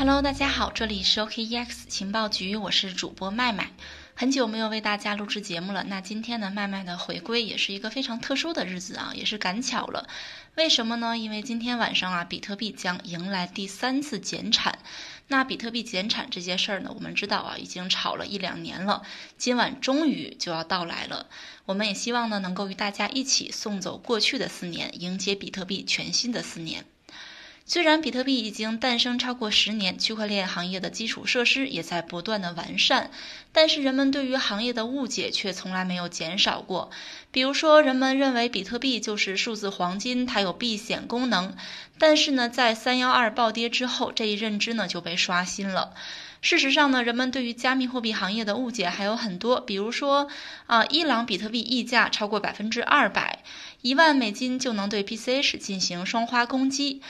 Hello，大家好，这里是 OKEX 情报局，我是主播麦麦。很久没有为大家录制节目了，那今天呢，麦麦的回归也是一个非常特殊的日子啊，也是赶巧了。为什么呢？因为今天晚上啊，比特币将迎来第三次减产。那比特币减产这件事儿呢，我们知道啊，已经炒了一两年了，今晚终于就要到来了。我们也希望呢，能够与大家一起送走过去的四年，迎接比特币全新的四年。虽然比特币已经诞生超过十年，区块链行业的基础设施也在不断的完善，但是人们对于行业的误解却从来没有减少过。比如说，人们认为比特币就是数字黄金，它有避险功能。但是呢，在三幺二暴跌之后，这一认知呢就被刷新了。事实上呢，人们对于加密货币行业的误解还有很多。比如说，啊，伊朗比特币溢价超过百分之二百，一万美金就能对 BCH 进行双花攻击。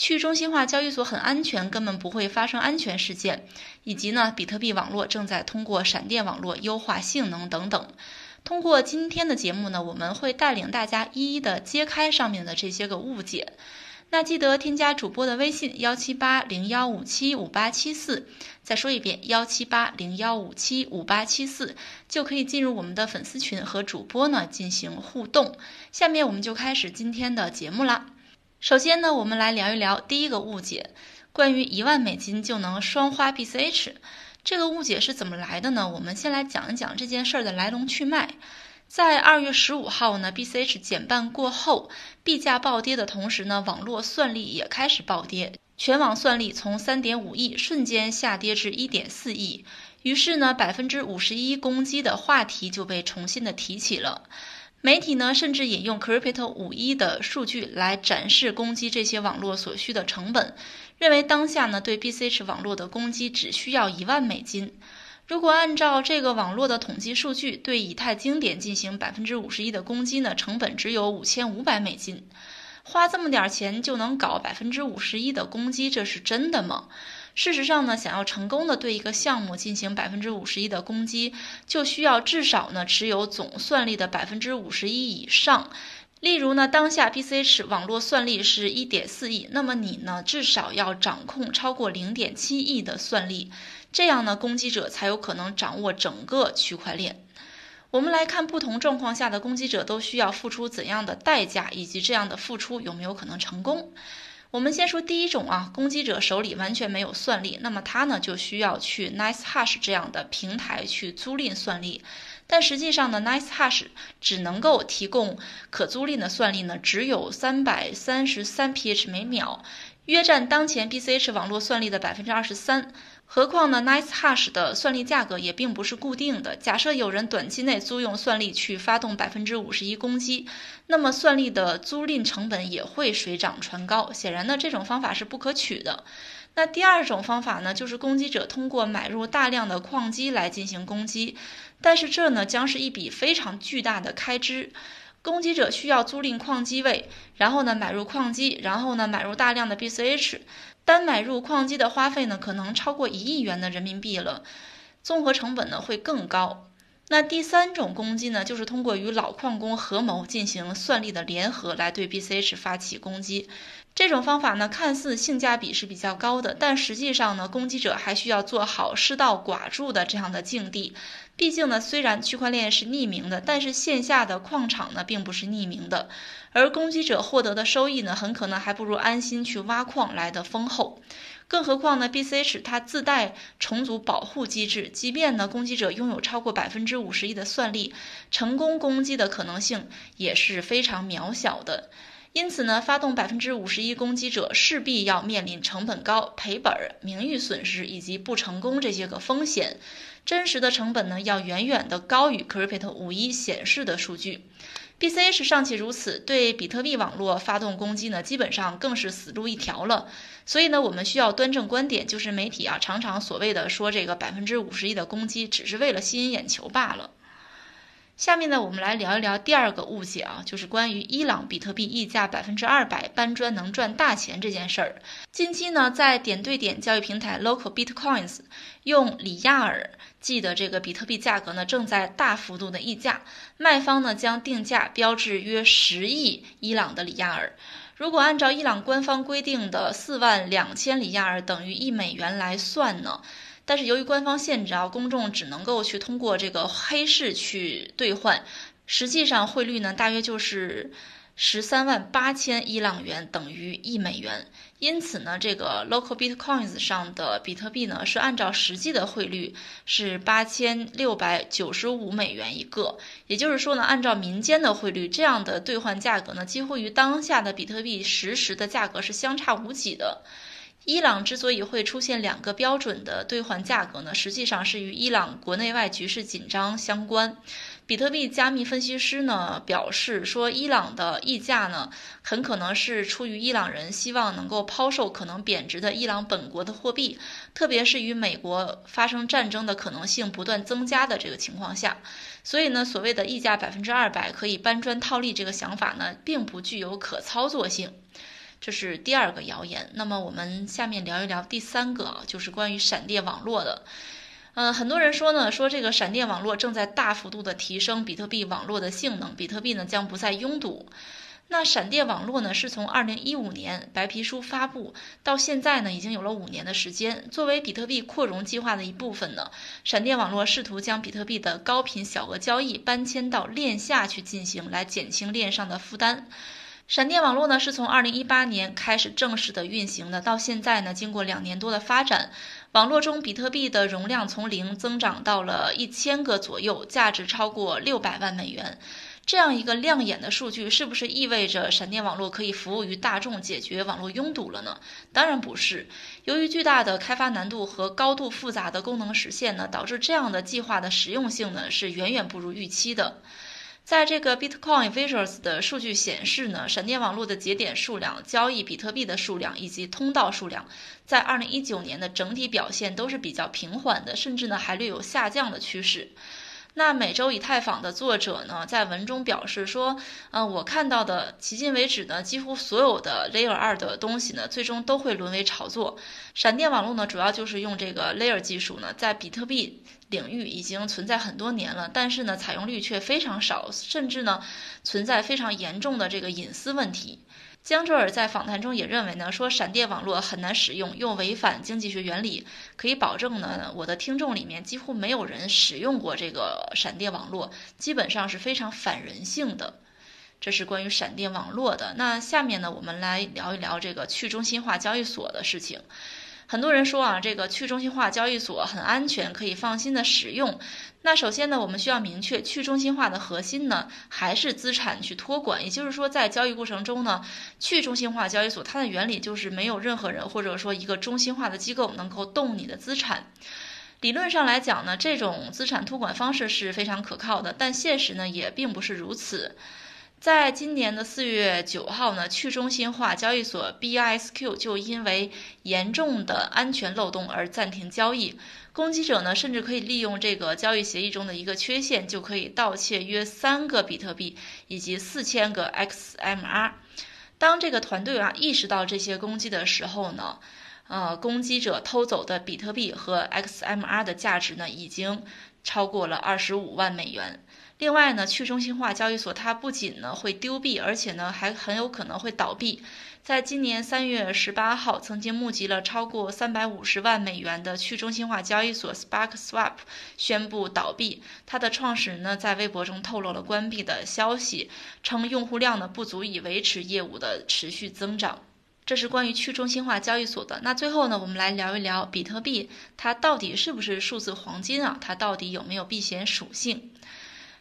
去中心化交易所很安全，根本不会发生安全事件，以及呢，比特币网络正在通过闪电网络优化性能等等。通过今天的节目呢，我们会带领大家一一的揭开上面的这些个误解。那记得添加主播的微信幺七八零幺五七五八七四，再说一遍幺七八零幺五七五八七四，就可以进入我们的粉丝群和主播呢进行互动。下面我们就开始今天的节目啦。首先呢，我们来聊一聊第一个误解，关于一万美金就能双花 BCH，这个误解是怎么来的呢？我们先来讲一讲这件事儿的来龙去脉。在二月十五号呢，BCH 减半过后，币价暴跌的同时呢，网络算力也开始暴跌，全网算力从三点五亿瞬间下跌至一点四亿，于是呢，百分之五十一攻击的话题就被重新的提起了。媒体呢，甚至引用 Crypto 五一的数据来展示攻击这些网络所需的成本，认为当下呢对 BCH 网络的攻击只需要一万美金。如果按照这个网络的统计数据，对以太经典进行百分之五十一的攻击呢，成本只有五千五百美金。花这么点钱就能搞百分之五十一的攻击，这是真的吗？事实上呢，想要成功的对一个项目进行百分之五十一的攻击，就需要至少呢持有总算力的百分之五十一以上。例如呢，当下 BCH 网络算力是一点四亿，那么你呢至少要掌控超过零点七亿的算力，这样呢攻击者才有可能掌握整个区块链。我们来看不同状况下的攻击者都需要付出怎样的代价，以及这样的付出有没有可能成功。我们先说第一种啊，攻击者手里完全没有算力，那么他呢就需要去 NiceHash 这样的平台去租赁算力，但实际上呢，NiceHash 只能够提供可租赁的算力呢，只有三百三十三 PH 每秒，约占当前 BCH 网络算力的百分之二十三。何况呢，NiceHash 的算力价格也并不是固定的。假设有人短期内租用算力去发动百分之五十一攻击，那么算力的租赁成本也会水涨船高。显然呢，这种方法是不可取的。那第二种方法呢，就是攻击者通过买入大量的矿机来进行攻击，但是这呢将是一笔非常巨大的开支。攻击者需要租赁矿机位，然后呢买入矿机，然后呢买入大量的 BCH。单买入矿机的花费呢，可能超过一亿元的人民币了，综合成本呢会更高。那第三种攻击呢，就是通过与老矿工合谋进行算力的联合来对 BCH 发起攻击。这种方法呢，看似性价比是比较高的，但实际上呢，攻击者还需要做好失道寡助的这样的境地。毕竟呢，虽然区块链是匿名的，但是线下的矿场呢并不是匿名的，而攻击者获得的收益呢，很可能还不如安心去挖矿来的丰厚。更何况呢，BCH 它自带重组保护机制，即便呢攻击者拥有超过百分之五十一的算力，成功攻击的可能性也是非常渺小的。因此呢，发动百分之五十一攻击者势必要面临成本高、赔本、名誉损失以及不成功这些个风险。真实的成本呢，要远远的高于 Crypto 五一显示的数据。B C 是尚且如此，对比特币网络发动攻击呢，基本上更是死路一条了。所以呢，我们需要端正观点，就是媒体啊常常所谓的说这个百分之五十一的攻击，只是为了吸引眼球罢了。下面呢，我们来聊一聊第二个误解啊，就是关于伊朗比特币溢价百分之二百搬砖能赚大钱这件事儿。近期呢，在点对点交易平台 Local Bitcoins 用里亚尔计的这个比特币价格呢，正在大幅度的溢价，卖方呢将定价标至约十亿伊朗的里亚尔。如果按照伊朗官方规定的四万两千里亚尔等于一美元来算呢？但是由于官方限制啊，公众只能够去通过这个黑市去兑换，实际上汇率呢大约就是十三万八千伊朗元等于一美元。因此呢，这个 Local Bitcoins 上的比特币呢是按照实际的汇率是八千六百九十五美元一个。也就是说呢，按照民间的汇率，这样的兑换价格呢几乎与当下的比特币实时的价格是相差无几的。伊朗之所以会出现两个标准的兑换价格呢，实际上是与伊朗国内外局势紧张相关。比特币加密分析师呢表示说，伊朗的溢价呢很可能是出于伊朗人希望能够抛售可能贬值的伊朗本国的货币，特别是与美国发生战争的可能性不断增加的这个情况下，所以呢，所谓的溢价百分之二百可以搬砖套利这个想法呢，并不具有可操作性。这是第二个谣言。那么我们下面聊一聊第三个，就是关于闪电网络的。嗯，很多人说呢，说这个闪电网络正在大幅度的提升比特币网络的性能，比特币呢将不再拥堵。那闪电网络呢，是从二零一五年白皮书发布到现在呢，已经有了五年的时间。作为比特币扩容计划的一部分呢，闪电网络试图将比特币的高频小额交易搬迁到链下去进行，来减轻链上的负担。闪电网络呢，是从二零一八年开始正式的运行的，到现在呢，经过两年多的发展，网络中比特币的容量从零增长到了一千个左右，价值超过六百万美元。这样一个亮眼的数据，是不是意味着闪电网络可以服务于大众，解决网络拥堵了呢？当然不是。由于巨大的开发难度和高度复杂的功能实现呢，导致这样的计划的实用性呢，是远远不如预期的。在这个 Bitcoin Visuals 的数据显示呢，闪电网络的节点数量、交易比特币的数量以及通道数量，在二零一九年的整体表现都是比较平缓的，甚至呢还略有下降的趋势。那每周以太坊的作者呢，在文中表示说，嗯，我看到的迄今为止呢，几乎所有的 Layer 二的东西呢，最终都会沦为炒作。闪电网络呢，主要就是用这个 Layer 技术呢，在比特币领域已经存在很多年了，但是呢，采用率却非常少，甚至呢，存在非常严重的这个隐私问题。江浙尔在访谈中也认为呢，说闪电网络很难使用，又违反经济学原理。可以保证呢，我的听众里面几乎没有人使用过这个闪电网络，基本上是非常反人性的。这是关于闪电网络的。那下面呢，我们来聊一聊这个去中心化交易所的事情。很多人说啊，这个去中心化交易所很安全，可以放心的使用。那首先呢，我们需要明确，去中心化的核心呢，还是资产去托管。也就是说，在交易过程中呢，去中心化交易所它的原理就是没有任何人或者说一个中心化的机构能够动你的资产。理论上来讲呢，这种资产托管方式是非常可靠的，但现实呢也并不是如此。在今年的四月九号呢，去中心化交易所 BISQ 就因为严重的安全漏洞而暂停交易。攻击者呢，甚至可以利用这个交易协议中的一个缺陷，就可以盗窃约三个比特币以及四千个 XMR。当这个团队啊意识到这些攻击的时候呢，呃，攻击者偷走的比特币和 XMR 的价值呢，已经超过了二十五万美元。另外呢，去中心化交易所它不仅呢会丢币，而且呢还很有可能会倒闭。在今年三月十八号，曾经募集了超过三百五十万美元的去中心化交易所 Spark Swap 宣布倒闭。它的创始人呢在微博中透露了关闭的消息，称用户量呢不足以维持业务的持续增长。这是关于去中心化交易所的。那最后呢，我们来聊一聊比特币，它到底是不是数字黄金啊？它到底有没有避险属性？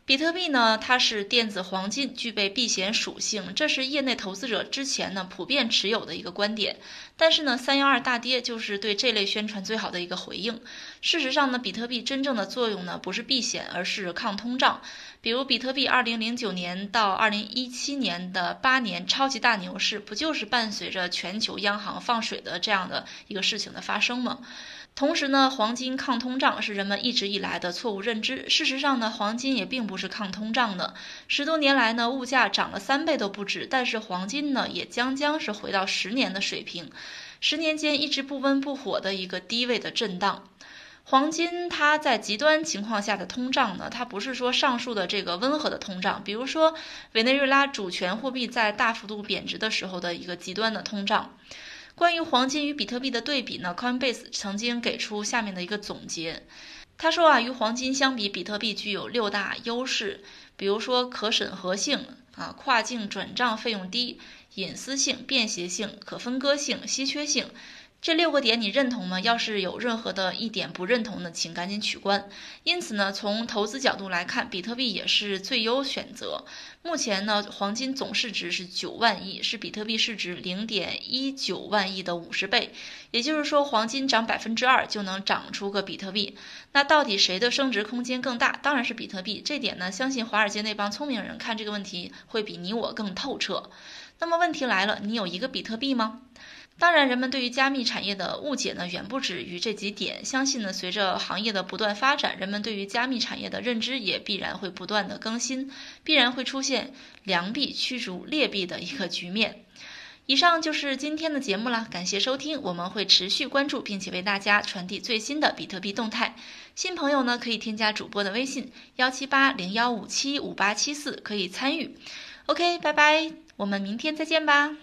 比特币呢，它是电子黄金，具备避险属性，这是业内投资者之前呢普遍持有的一个观点。但是呢，三幺二大跌就是对这类宣传最好的一个回应。事实上呢，比特币真正的作用呢不是避险，而是抗通胀。比如，比特币二零零九年到二零一七年的八年超级大牛市，不就是伴随着全球央行放水的这样的一个事情的发生吗？同时呢，黄金抗通胀是人们一直以来的错误认知。事实上呢，黄金也并不是抗通胀的。十多年来呢，物价涨了三倍都不止，但是黄金呢，也将将是回到十年的水平，十年间一直不温不火的一个低位的震荡。黄金它在极端情况下的通胀呢，它不是说上述的这个温和的通胀，比如说委内瑞拉主权货币在大幅度贬值的时候的一个极端的通胀。关于黄金与比特币的对比呢，Coinbase 曾经给出下面的一个总结，他说啊，与黄金相比，比特币具有六大优势，比如说可审核性啊，跨境转账费用低，隐私性、便携性、可分割性、稀缺性。这六个点你认同吗？要是有任何的一点不认同的，请赶紧取关。因此呢，从投资角度来看，比特币也是最优选择。目前呢，黄金总市值是九万亿，是比特币市值零点一九万亿的五十倍。也就是说，黄金涨百分之二就能涨出个比特币。那到底谁的升值空间更大？当然是比特币。这点呢，相信华尔街那帮聪明人看这个问题会比你我更透彻。那么问题来了，你有一个比特币吗？当然，人们对于加密产业的误解呢，远不止于这几点。相信呢，随着行业的不断发展，人们对于加密产业的认知也必然会不断的更新，必然会出现良币驱逐劣币的一个局面。以上就是今天的节目了，感谢收听，我们会持续关注，并且为大家传递最新的比特币动态。新朋友呢，可以添加主播的微信幺七八零幺五七五八七四，可以参与。OK，拜拜，我们明天再见吧。